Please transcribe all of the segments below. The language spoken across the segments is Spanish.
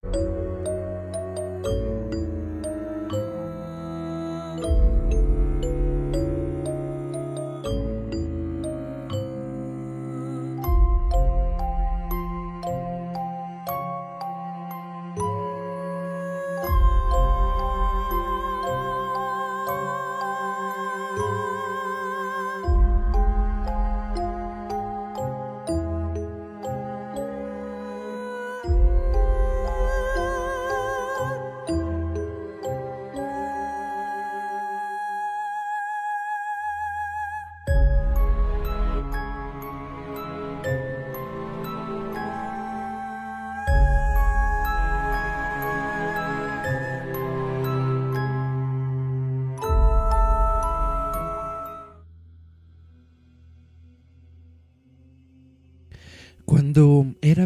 Cuando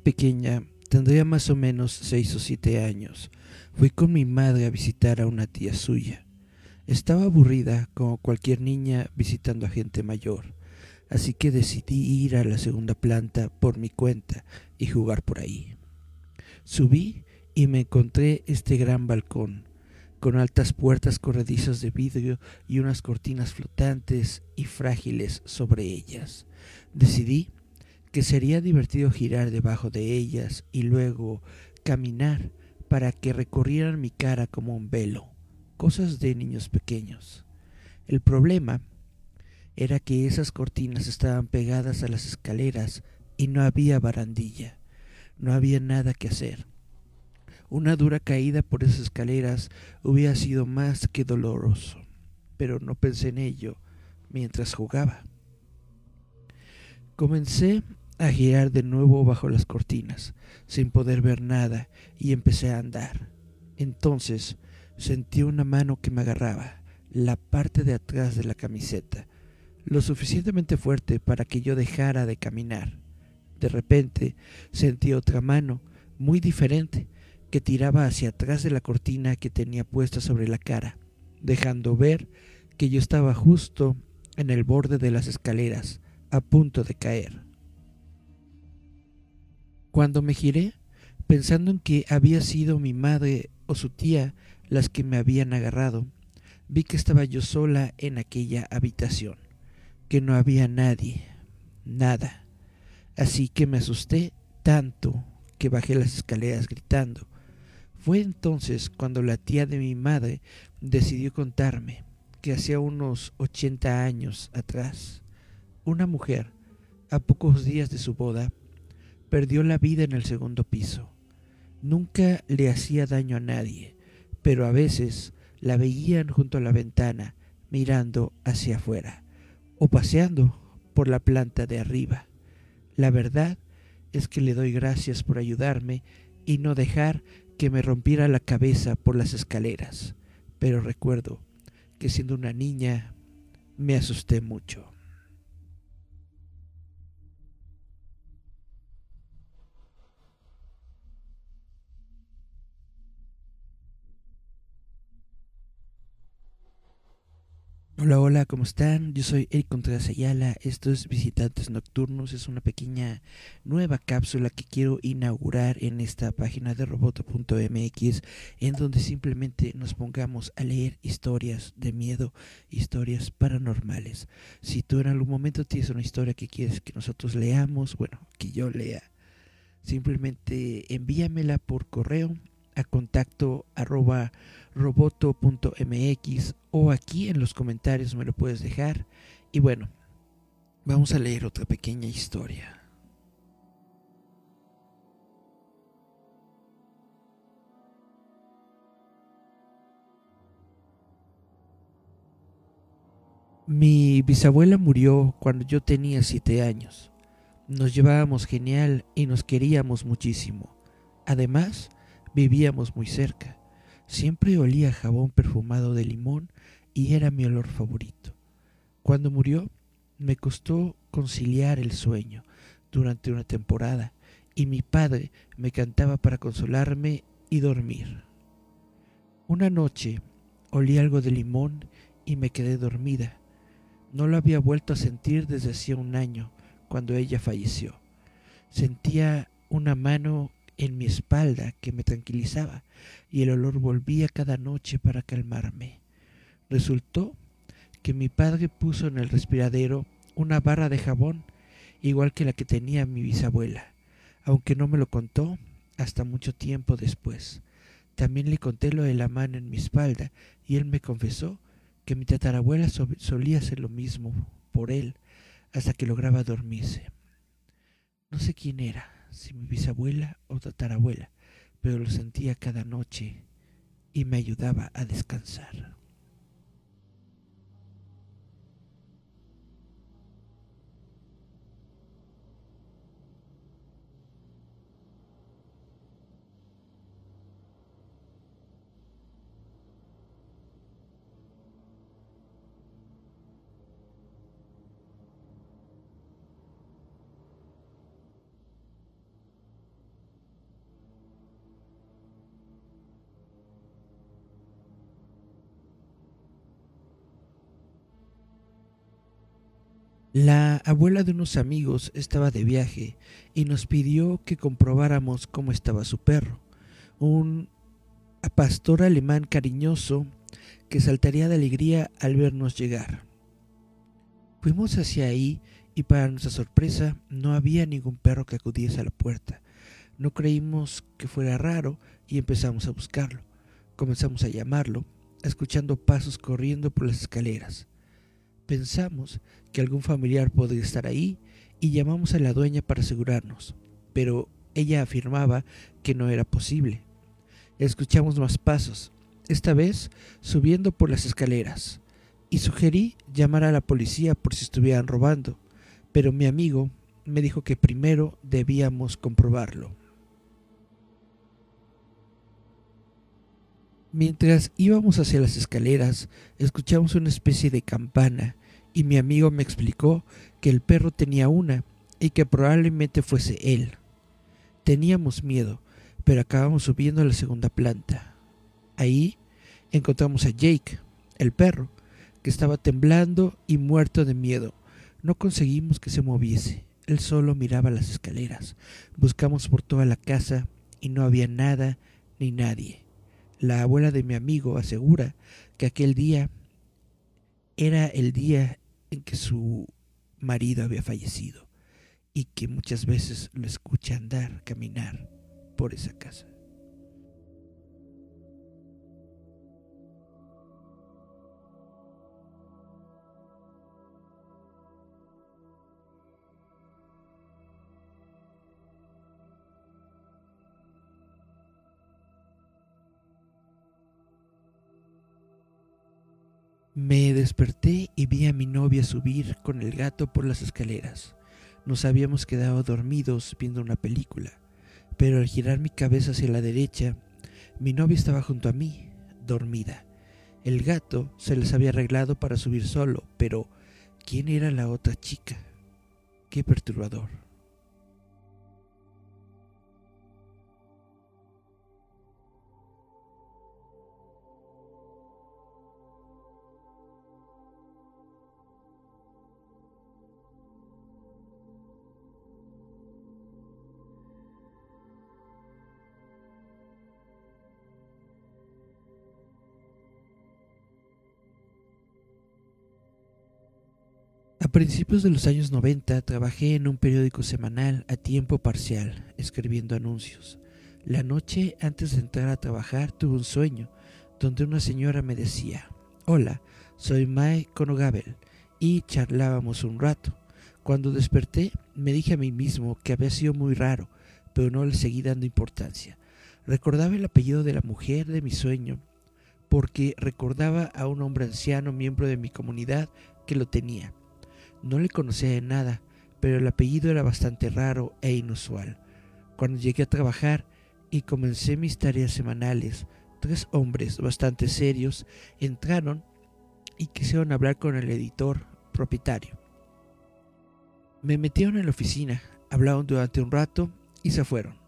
pequeña, tendría más o menos seis o siete años, fui con mi madre a visitar a una tía suya. Estaba aburrida como cualquier niña visitando a gente mayor, así que decidí ir a la segunda planta por mi cuenta y jugar por ahí. Subí y me encontré este gran balcón, con altas puertas corredizas de vidrio y unas cortinas flotantes y frágiles sobre ellas. Decidí que sería divertido girar debajo de ellas y luego caminar para que recorrieran mi cara como un velo, cosas de niños pequeños. El problema era que esas cortinas estaban pegadas a las escaleras y no había barandilla, no había nada que hacer. Una dura caída por esas escaleras hubiera sido más que doloroso, pero no pensé en ello mientras jugaba. Comencé a girar de nuevo bajo las cortinas, sin poder ver nada, y empecé a andar. Entonces sentí una mano que me agarraba, la parte de atrás de la camiseta, lo suficientemente fuerte para que yo dejara de caminar. De repente sentí otra mano, muy diferente, que tiraba hacia atrás de la cortina que tenía puesta sobre la cara, dejando ver que yo estaba justo en el borde de las escaleras, a punto de caer. Cuando me giré, pensando en que había sido mi madre o su tía las que me habían agarrado, vi que estaba yo sola en aquella habitación, que no había nadie, nada. Así que me asusté tanto que bajé las escaleras gritando. Fue entonces cuando la tía de mi madre decidió contarme que hacía unos ochenta años atrás, una mujer, a pocos días de su boda, perdió la vida en el segundo piso. Nunca le hacía daño a nadie, pero a veces la veían junto a la ventana mirando hacia afuera o paseando por la planta de arriba. La verdad es que le doy gracias por ayudarme y no dejar que me rompiera la cabeza por las escaleras, pero recuerdo que siendo una niña me asusté mucho. Hola, hola, ¿cómo están? Yo soy Eric Contreras Ayala, esto es Visitantes Nocturnos, es una pequeña nueva cápsula que quiero inaugurar en esta página de roboto.mx, en donde simplemente nos pongamos a leer historias de miedo, historias paranormales. Si tú en algún momento tienes una historia que quieres que nosotros leamos, bueno, que yo lea, simplemente envíamela por correo contacto arroba roboto.mx o aquí en los comentarios me lo puedes dejar. Y bueno, vamos a leer otra pequeña historia. Mi bisabuela murió cuando yo tenía siete años. Nos llevábamos genial y nos queríamos muchísimo. Además, vivíamos muy cerca. Siempre olía jabón perfumado de limón y era mi olor favorito. Cuando murió, me costó conciliar el sueño durante una temporada y mi padre me cantaba para consolarme y dormir. Una noche olí algo de limón y me quedé dormida. No lo había vuelto a sentir desde hacía un año, cuando ella falleció. Sentía una mano en mi espalda que me tranquilizaba y el olor volvía cada noche para calmarme. Resultó que mi padre puso en el respiradero una barra de jabón igual que la que tenía mi bisabuela, aunque no me lo contó hasta mucho tiempo después. También le conté lo de la mano en mi espalda y él me confesó que mi tatarabuela solía hacer lo mismo por él hasta que lograba dormirse. No sé quién era, si mi bisabuela o tatarabuela, pero lo sentía cada noche y me ayudaba a descansar. La abuela de unos amigos estaba de viaje y nos pidió que comprobáramos cómo estaba su perro, un pastor alemán cariñoso que saltaría de alegría al vernos llegar. Fuimos hacia ahí y para nuestra sorpresa no había ningún perro que acudiese a la puerta. No creímos que fuera raro y empezamos a buscarlo. Comenzamos a llamarlo, escuchando pasos corriendo por las escaleras. Pensamos que algún familiar podría estar ahí y llamamos a la dueña para asegurarnos, pero ella afirmaba que no era posible. Escuchamos más pasos, esta vez subiendo por las escaleras, y sugerí llamar a la policía por si estuvieran robando, pero mi amigo me dijo que primero debíamos comprobarlo. Mientras íbamos hacia las escaleras, escuchamos una especie de campana y mi amigo me explicó que el perro tenía una y que probablemente fuese él. Teníamos miedo, pero acabamos subiendo a la segunda planta. Ahí encontramos a Jake, el perro, que estaba temblando y muerto de miedo. No conseguimos que se moviese. Él solo miraba las escaleras. Buscamos por toda la casa y no había nada ni nadie. La abuela de mi amigo asegura que aquel día era el día en que su marido había fallecido y que muchas veces lo escucha andar, caminar por esa casa. Me desperté y vi a mi novia subir con el gato por las escaleras. Nos habíamos quedado dormidos viendo una película, pero al girar mi cabeza hacia la derecha, mi novia estaba junto a mí, dormida. El gato se les había arreglado para subir solo, pero ¿quién era la otra chica? Qué perturbador. Principios de los años 90 trabajé en un periódico semanal a tiempo parcial, escribiendo anuncios. La noche antes de entrar a trabajar tuve un sueño donde una señora me decía, Hola, soy Mae Conogabel, y charlábamos un rato. Cuando desperté me dije a mí mismo que había sido muy raro, pero no le seguí dando importancia. Recordaba el apellido de la mujer de mi sueño porque recordaba a un hombre anciano miembro de mi comunidad que lo tenía no le conocía de nada, pero el apellido era bastante raro e inusual. Cuando llegué a trabajar y comencé mis tareas semanales, tres hombres bastante serios entraron y quisieron hablar con el editor propietario. Me metieron en la oficina, hablaron durante un rato y se fueron.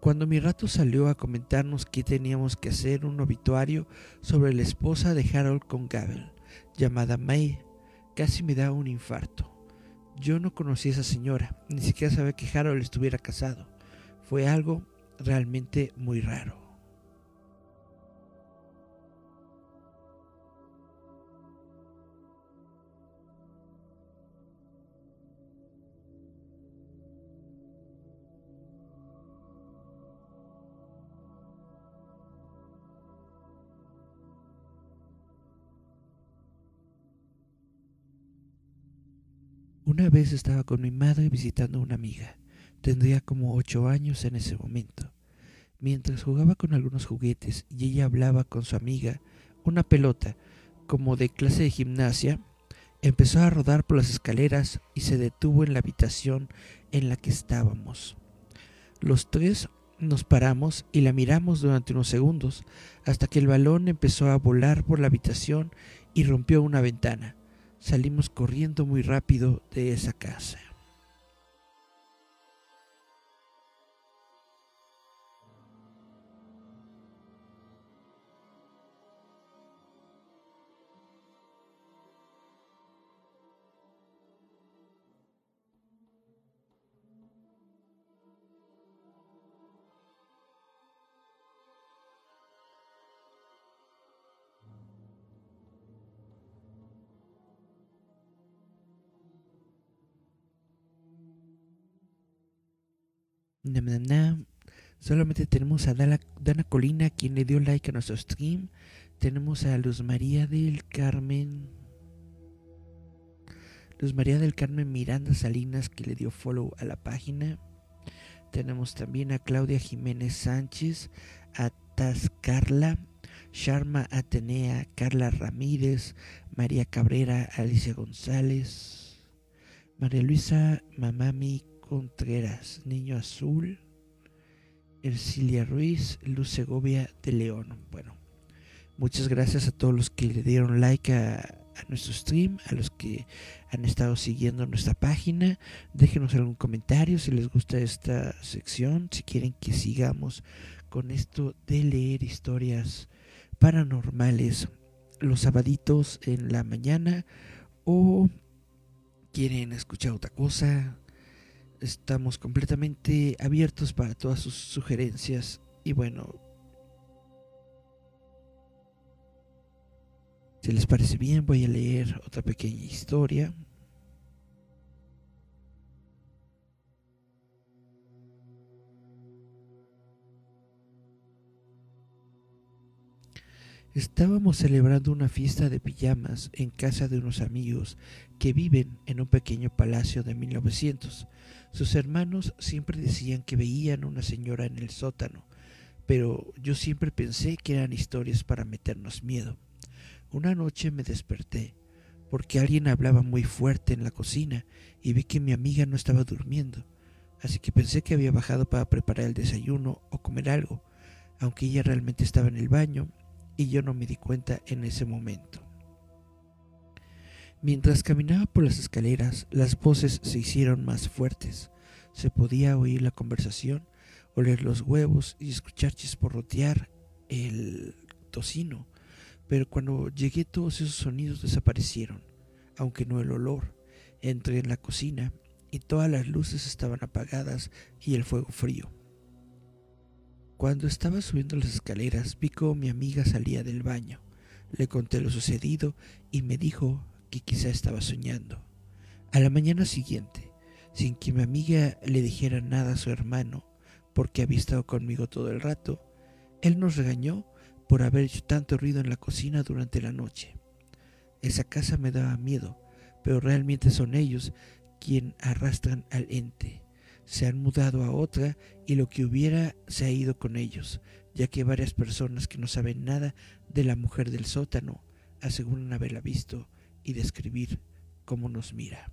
Cuando mi rato salió a comentarnos que teníamos que hacer un obituario sobre la esposa de Harold Gabel, llamada May Casi me da un infarto. Yo no conocí a esa señora, ni siquiera sabía que Harold estuviera casado. Fue algo realmente muy raro. Una vez estaba con mi madre visitando a una amiga. Tendría como ocho años en ese momento. Mientras jugaba con algunos juguetes y ella hablaba con su amiga, una pelota, como de clase de gimnasia, empezó a rodar por las escaleras y se detuvo en la habitación en la que estábamos. Los tres nos paramos y la miramos durante unos segundos hasta que el balón empezó a volar por la habitación y rompió una ventana. Salimos corriendo muy rápido de esa casa. Solamente tenemos a Dana, Colina, quien le dio like a nuestro stream. Tenemos a Luz María del Carmen. Luz María del Carmen Miranda Salinas, que le dio follow a la página. Tenemos también a Claudia Jiménez Sánchez, a Carla, Sharma Atenea, Carla Ramírez, María Cabrera, Alicia González, María Luisa Mamami Contreras, Niño Azul, Ercilia Ruiz, Luz Segovia de León. Bueno, muchas gracias a todos los que le dieron like a, nuestro stream, a los que han estado siguiendo nuestra página. Déjenos algún comentario si les gusta esta sección, si quieren que sigamos con esto de leer historias paranormales los sabaditos en la mañana o quieren escuchar otra cosa, Estamos completamente abiertos para todas sus sugerencias y bueno, si les parece bien voy a leer otra pequeña historia. Estábamos celebrando una fiesta de pijamas en casa de unos amigos que viven en un pequeño palacio de 1900. Sus hermanos siempre decían que veían una señora en el sótano, pero yo siempre pensé que eran historias para meternos miedo. Una noche me desperté porque alguien hablaba muy fuerte en la cocina y vi que mi amiga no estaba durmiendo, así que pensé que había bajado para preparar el desayuno o comer algo, aunque ella realmente estaba en el baño y yo no me di cuenta en ese momento. Mientras caminaba por las escaleras, las voces se hicieron más fuertes. Se podía oír la conversación, oler los huevos y escuchar chisporrotear el tocino. Pero cuando llegué todos esos sonidos desaparecieron, aunque no el olor. Entré en la cocina y todas las luces estaban apagadas y el fuego frío. Cuando estaba subiendo las escaleras vi cómo mi amiga salía del baño. Le conté lo sucedido y me dijo que quizá estaba soñando. A la mañana siguiente, sin que mi amiga le dijera nada a su hermano, porque había estado conmigo todo el rato, él nos regañó por haber hecho tanto ruido en la cocina durante la noche. Esa casa me daba miedo, pero realmente son ellos quien arrastran al ente se han mudado a otra y lo que hubiera se ha ido con ellos, ya que varias personas que no saben nada de la mujer del sótano aseguran haberla visto y describir cómo nos mira.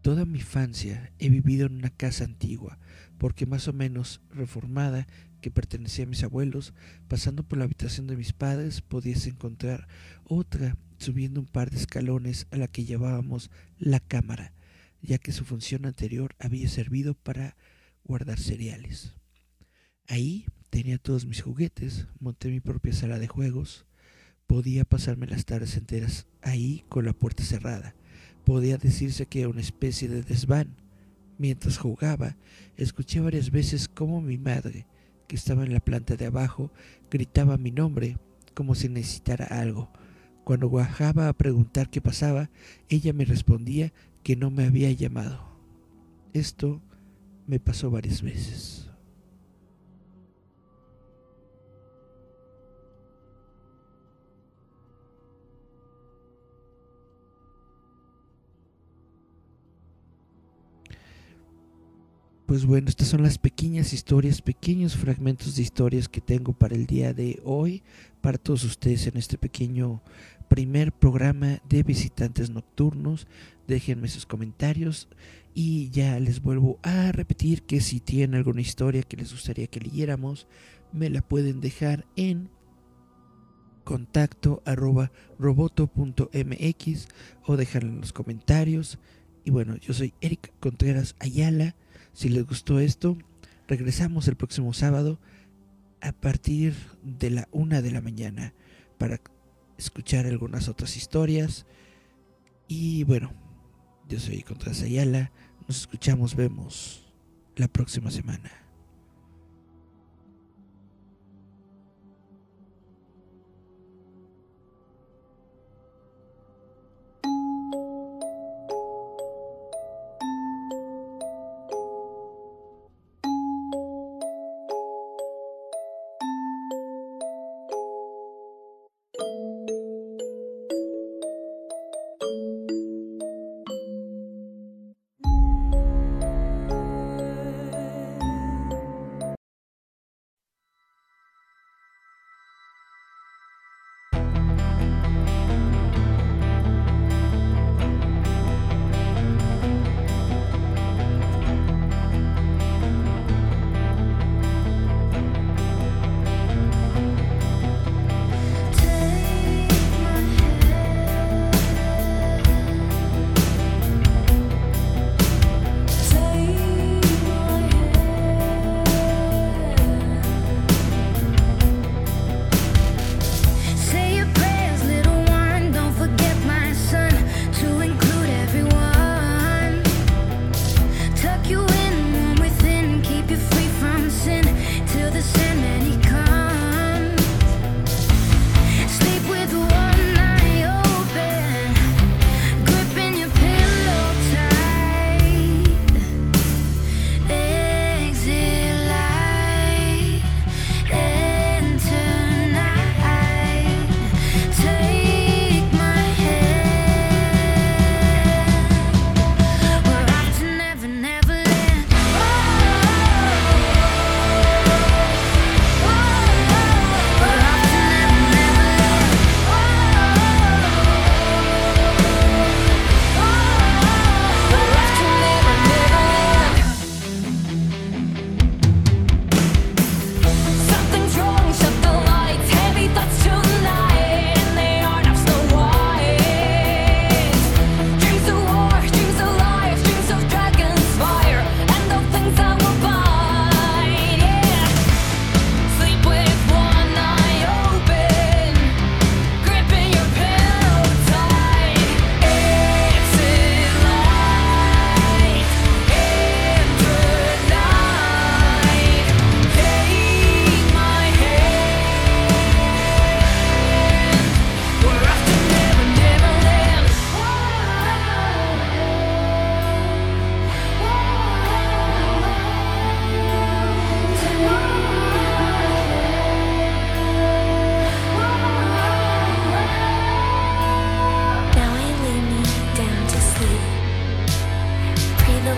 Toda mi infancia he vivido en una casa antigua, porque más o menos reformada, que pertenecía a mis abuelos, pasando por la habitación de mis padres podías encontrar otra subiendo un par de escalones a la que llevábamos la cámara, ya que su función anterior había servido para guardar cereales. Ahí tenía todos mis juguetes, monté mi propia sala de juegos, podía pasarme las tardes enteras ahí con la puerta cerrada. Podía decirse que era una especie de desván. Mientras jugaba, escuché varias veces cómo mi madre, que estaba en la planta de abajo, gritaba mi nombre como si necesitara algo. Cuando bajaba a preguntar qué pasaba, ella me respondía que no me había llamado. Esto me pasó varias veces. Pues bueno, estas son las pequeñas historias, pequeños fragmentos de historias que tengo para el día de hoy, para todos ustedes en este pequeño primer programa de visitantes nocturnos. Déjenme sus comentarios y ya les vuelvo a repetir que si tienen alguna historia que les gustaría que leyéramos, me la pueden dejar en contacto arroba roboto.mx o dejarla en los comentarios. Y bueno, yo soy Eric Contreras Ayala. Si les gustó esto, regresamos el próximo sábado a partir de la una de la mañana para escuchar algunas otras historias. Y bueno, yo soy Ayala. Nos escuchamos, vemos la próxima semana.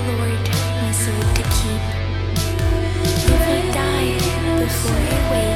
Lord, my soul to keep. If I die before I wake.